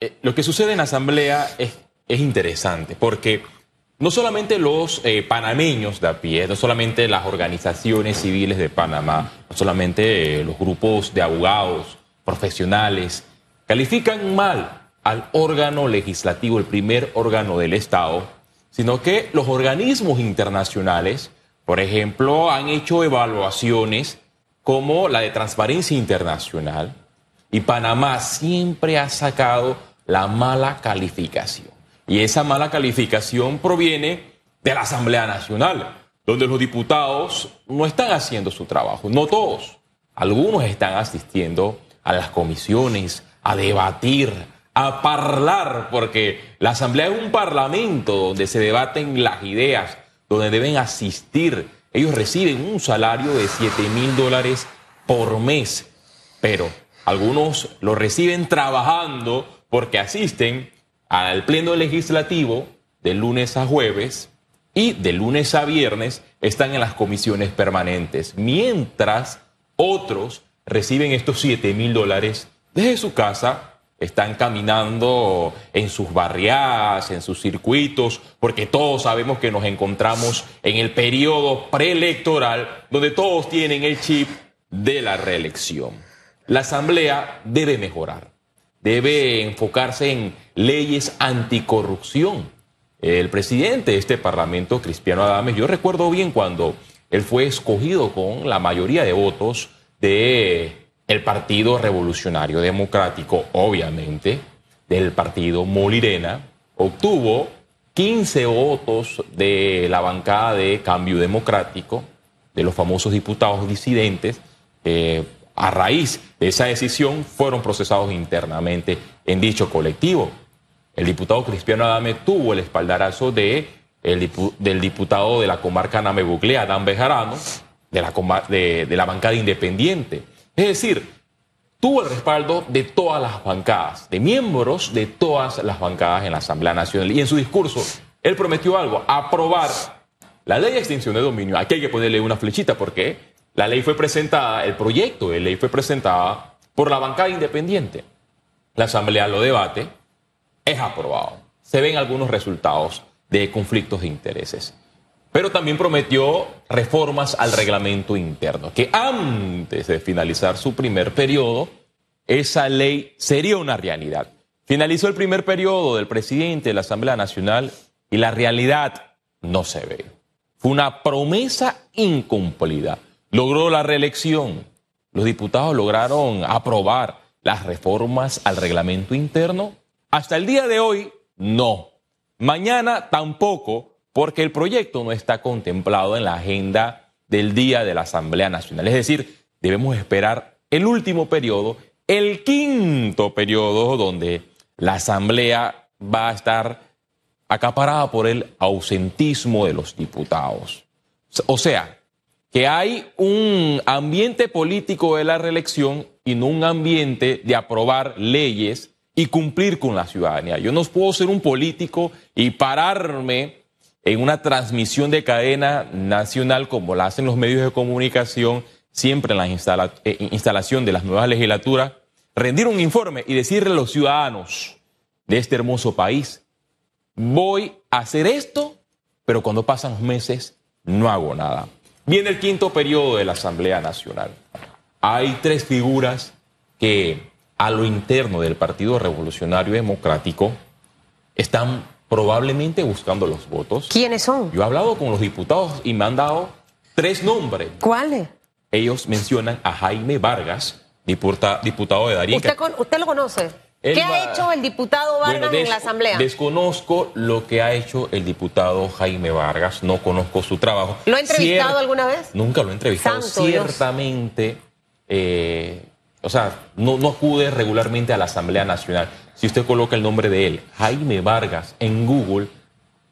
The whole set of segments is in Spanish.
eh, lo que sucede en Asamblea es, es interesante porque no solamente los eh, panameños de a pie, no solamente las organizaciones civiles de Panamá, no solamente eh, los grupos de abogados, profesionales, califican mal al órgano legislativo, el primer órgano del Estado, sino que los organismos internacionales, por ejemplo, han hecho evaluaciones como la de Transparencia Internacional, y Panamá siempre ha sacado la mala calificación. Y esa mala calificación proviene de la Asamblea Nacional, donde los diputados no están haciendo su trabajo, no todos. Algunos están asistiendo a las comisiones, a debatir, a hablar, porque la Asamblea es un parlamento donde se debaten las ideas, donde deben asistir. Ellos reciben un salario de 7 mil dólares por mes, pero algunos lo reciben trabajando porque asisten al Pleno Legislativo de lunes a jueves y de lunes a viernes están en las comisiones permanentes, mientras otros reciben estos 7 mil dólares desde su casa, están caminando en sus barriadas, en sus circuitos, porque todos sabemos que nos encontramos en el periodo preelectoral donde todos tienen el chip de la reelección. La Asamblea debe mejorar, debe enfocarse en leyes anticorrupción. El presidente de este Parlamento, Cristiano Adames, yo recuerdo bien cuando él fue escogido con la mayoría de votos de el Partido Revolucionario Democrático, obviamente, del Partido Molirena, obtuvo 15 votos de la bancada de Cambio Democrático, de los famosos diputados disidentes, eh, a raíz de esa decisión fueron procesados internamente en dicho colectivo. El diputado Cristiano Adame tuvo el espaldarazo de, del diputado de la comarca Namebucle, Adán Bejarano, de la, de la bancada independiente. Es decir, tuvo el respaldo de todas las bancadas, de miembros de todas las bancadas en la Asamblea Nacional. Y en su discurso, él prometió algo, aprobar la ley de extinción de dominio. Aquí hay que ponerle una flechita porque la ley fue presentada, el proyecto de ley fue presentada por la bancada independiente. La Asamblea lo debate, es aprobado. Se ven algunos resultados de conflictos de intereses. Pero también prometió reformas al reglamento interno, que antes de finalizar su primer periodo, esa ley sería una realidad. Finalizó el primer periodo del presidente de la Asamblea Nacional y la realidad no se ve. Fue una promesa incumplida logró la reelección. Los diputados lograron aprobar las reformas al reglamento interno. Hasta el día de hoy, no. Mañana tampoco, porque el proyecto no está contemplado en la agenda del día de la Asamblea Nacional. Es decir, debemos esperar el último periodo, el quinto periodo, donde la Asamblea va a estar acaparada por el ausentismo de los diputados. O sea, que hay un ambiente político de la reelección y no un ambiente de aprobar leyes y cumplir con la ciudadanía. Yo no puedo ser un político y pararme en una transmisión de cadena nacional como la hacen los medios de comunicación, siempre en la eh, instalación de las nuevas legislaturas, rendir un informe y decirle a los ciudadanos de este hermoso país, voy a hacer esto, pero cuando pasan meses no hago nada. Viene el quinto periodo de la Asamblea Nacional. Hay tres figuras que a lo interno del Partido Revolucionario Democrático están probablemente buscando los votos. ¿Quiénes son? Yo he hablado con los diputados y me han dado tres nombres. ¿Cuáles? Ellos mencionan a Jaime Vargas, diputado de Darío. ¿Usted, ¿Usted lo conoce? ¿Qué ha hecho el diputado Vargas en la Asamblea? Desconozco lo que ha hecho el diputado Jaime Vargas, no conozco su trabajo. ¿Lo ha entrevistado alguna vez? Nunca lo he entrevistado. Ciertamente, eh, o sea, no, no acude regularmente a la Asamblea Nacional. Si usted coloca el nombre de él, Jaime Vargas, en Google,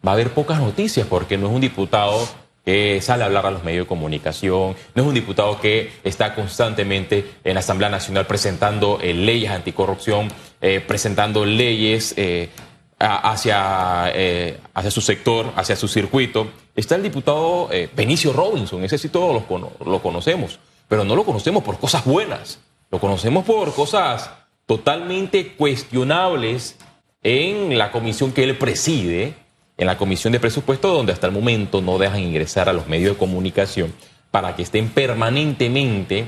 va a haber pocas noticias porque no es un diputado que sale a hablar a los medios de comunicación, no es un diputado que está constantemente en la Asamblea Nacional presentando eh, leyes anticorrupción, eh, presentando leyes eh, hacia, hacia su sector, hacia su circuito. Está el diputado Benicio Robinson, ese sí todos lo, lo conocemos, pero no lo conocemos por cosas buenas, lo conocemos por cosas totalmente cuestionables en la comisión que él preside, en la comisión de presupuesto, donde hasta el momento no dejan ingresar a los medios de comunicación para que estén permanentemente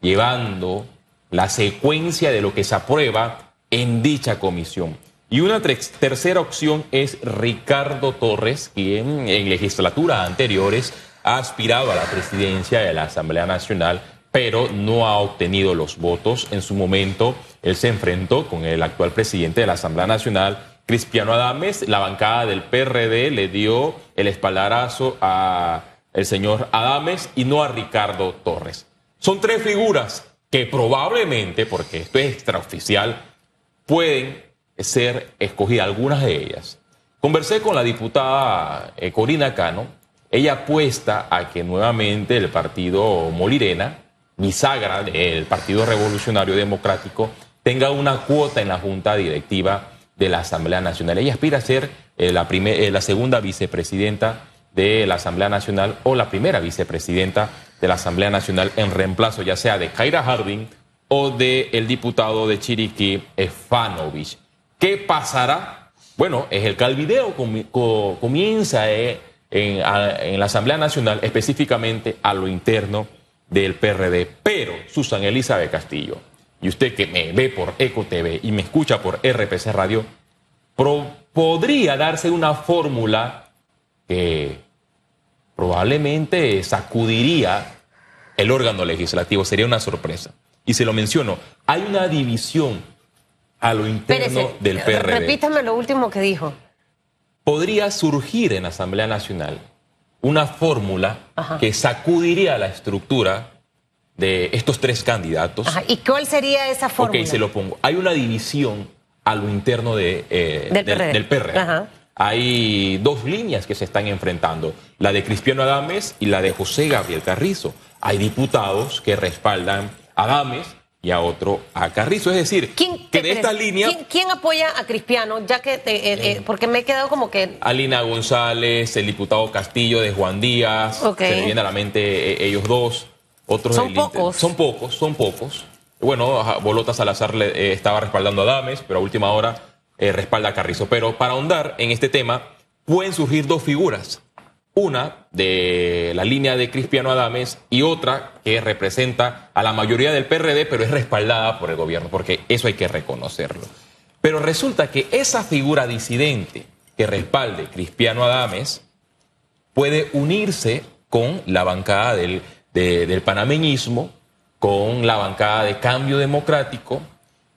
llevando la secuencia de lo que se aprueba en dicha comisión. Y una tercera opción es Ricardo Torres, quien en legislaturas anteriores ha aspirado a la presidencia de la Asamblea Nacional, pero no ha obtenido los votos. En su momento, él se enfrentó con el actual presidente de la Asamblea Nacional, Cristiano Adames. La bancada del PRD le dio el espaldarazo a el señor Adames y no a Ricardo Torres. Son tres figuras que probablemente, porque esto es extraoficial, pueden ser escogidas, algunas de ellas. Conversé con la diputada eh, Corina Cano, ella apuesta a que nuevamente el partido Molirena, bisagra del Partido Revolucionario Democrático, tenga una cuota en la Junta Directiva de la Asamblea Nacional. Ella aspira a ser eh, la, eh, la segunda vicepresidenta de la Asamblea Nacional o la primera vicepresidenta de la Asamblea Nacional en reemplazo ya sea de Kaira Harding o del el diputado de Chiriquí, Efanovich. ¿Qué pasará? Bueno, es el que el video comienza eh, en, en, la Asamblea Nacional, específicamente a lo interno del PRD. Pero, Susan Elizabeth Castillo, y usted que me ve por Eco TV y me escucha por RPC Radio, podría darse una fórmula que probablemente sacudiría el órgano legislativo, sería una sorpresa. Y se lo menciono, hay una división a lo interno del PRD. Repítame lo último que dijo. Podría surgir en la Asamblea Nacional una fórmula que sacudiría la estructura de estos tres candidatos. ¿Y cuál sería esa fórmula? Ok, se lo pongo. Hay una división a lo interno de, eh, del, PRD. Hay dos líneas que se están enfrentando, la de Cristiano Adames y la de José Gabriel Carrizo. Hay diputados que respaldan a Adames y a otro a Carrizo. Es decir, que de esta línea... ¿quién, ¿quién, a Cristiano? Ya que, eh, eh, eh, porque me he quedado como que... Alina González, el diputado Castillo de Juan Díaz, se me viene a la mente ellos dos. Otros son pocos. Son pocos, son pocos. Bueno, Bolota Salazar le, estaba respaldando a Adames, pero a última hora respalda a Carrizo. Pero para ahondar en este tema, pueden surgir dos figuras. Una de la línea de Cristiano Adames y otra que representa a la mayoría del PRD, pero es respaldada por el gobierno, porque eso hay que reconocerlo. Pero resulta que esa figura disidente que respalde Cristiano Adames puede unirse con la bancada del, del panameñismo, con la bancada de cambio democrático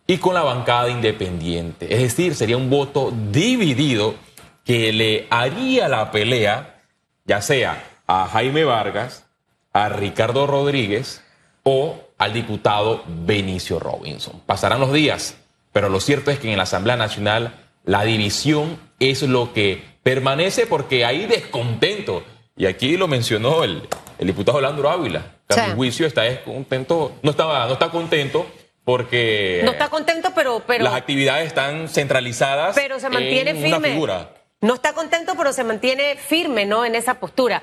y con la bancada independiente. Es decir, sería un voto dividido que le haría la pelea ya sea a Jaime Vargas, a Ricardo Rodríguez o al diputado Benicio Robinson. Pasarán los días, pero lo cierto es que en la Asamblea Nacional la división es lo que permanece porque hay descontento. Y aquí lo mencionó el, diputado Landro Ávila. Que a mi juicio está descontento, no, estaba, no está contento porque... No está contento, pero... pero las actividades están centralizadas pero se mantiene en firme. una figura. No está contento, pero se mantiene firme, ¿no? En esa postura.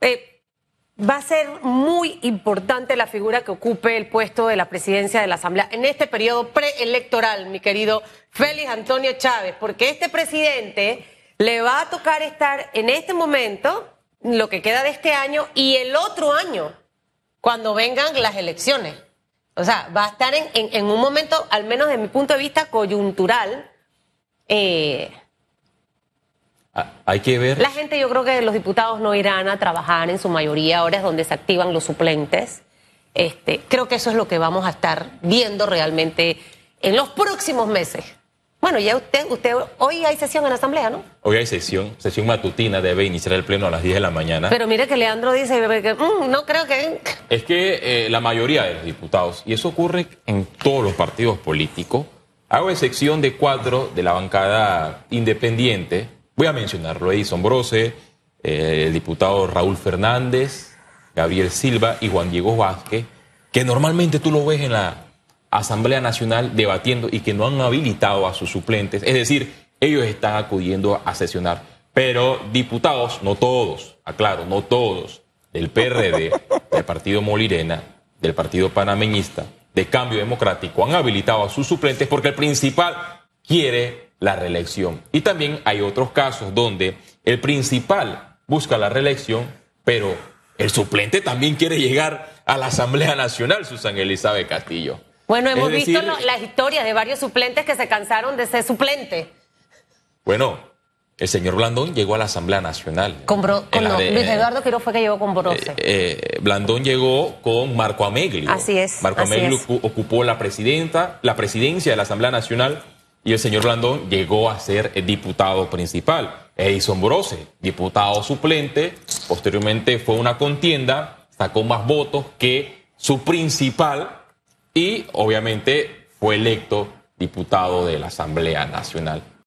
Eh, va a ser muy importante la figura que ocupe el puesto de la presidencia de la Asamblea en este periodo preelectoral, mi querido Félix Antonio Chávez, porque este presidente le va a tocar estar en este momento, lo que queda de este año y el otro año, cuando vengan las elecciones. O sea, va a estar en, un momento, al menos de mi punto de vista, coyuntural. Eh, Ah, hay que ver. La gente, yo creo que los diputados no irán a trabajar en su mayoría, ahora es donde se activan los suplentes. Este, creo que eso es lo que vamos a estar viendo realmente en los próximos meses. Bueno, ya usted, usted, hoy hay sesión en la Asamblea, ¿no? Hoy hay sesión, sesión matutina, debe iniciar el pleno a las 10 de la mañana. Pero mire que Leandro dice que mm, no creo que... Es que eh, la mayoría de los diputados, y eso ocurre en todos los partidos políticos, hago excepción de cuatro de la bancada independiente, Voy a mencionarlo, Edison Brose, eh, el diputado Raúl Fernández, Gabriel Silva y Juan Diego Vázquez, que normalmente tú lo ves en la Asamblea Nacional debatiendo y que no han habilitado a sus suplentes. Es decir, ellos están acudiendo a sesionar. Pero diputados, no todos, aclaro, no todos, del PRD, del Partido Molirena, del Partido Panameñista, de Cambio Democrático han habilitado a sus suplentes porque el principal quiere la reelección. Y también hay otros casos donde el principal busca la reelección, pero el suplente también quiere llegar a la Asamblea Nacional, Susan Elizabeth Castillo. Bueno, hemos visto las historias de varios suplentes que se cansaron de ser suplente. Bueno, el señor Blandón llegó a la Asamblea Nacional. Con, Luis Eduardo Quiroz fue que llegó con Brose. Eh, eh, Blandón llegó con Marco Ameglio. Así es. Marco Ameglio ocupó la presidenta, la presidencia de la Asamblea Nacional y el señor Blandón llegó a ser diputado principal. Edison Brose, diputado suplente, posteriormente fue una contienda, sacó más votos que su principal y obviamente fue electo diputado de la Asamblea Nacional.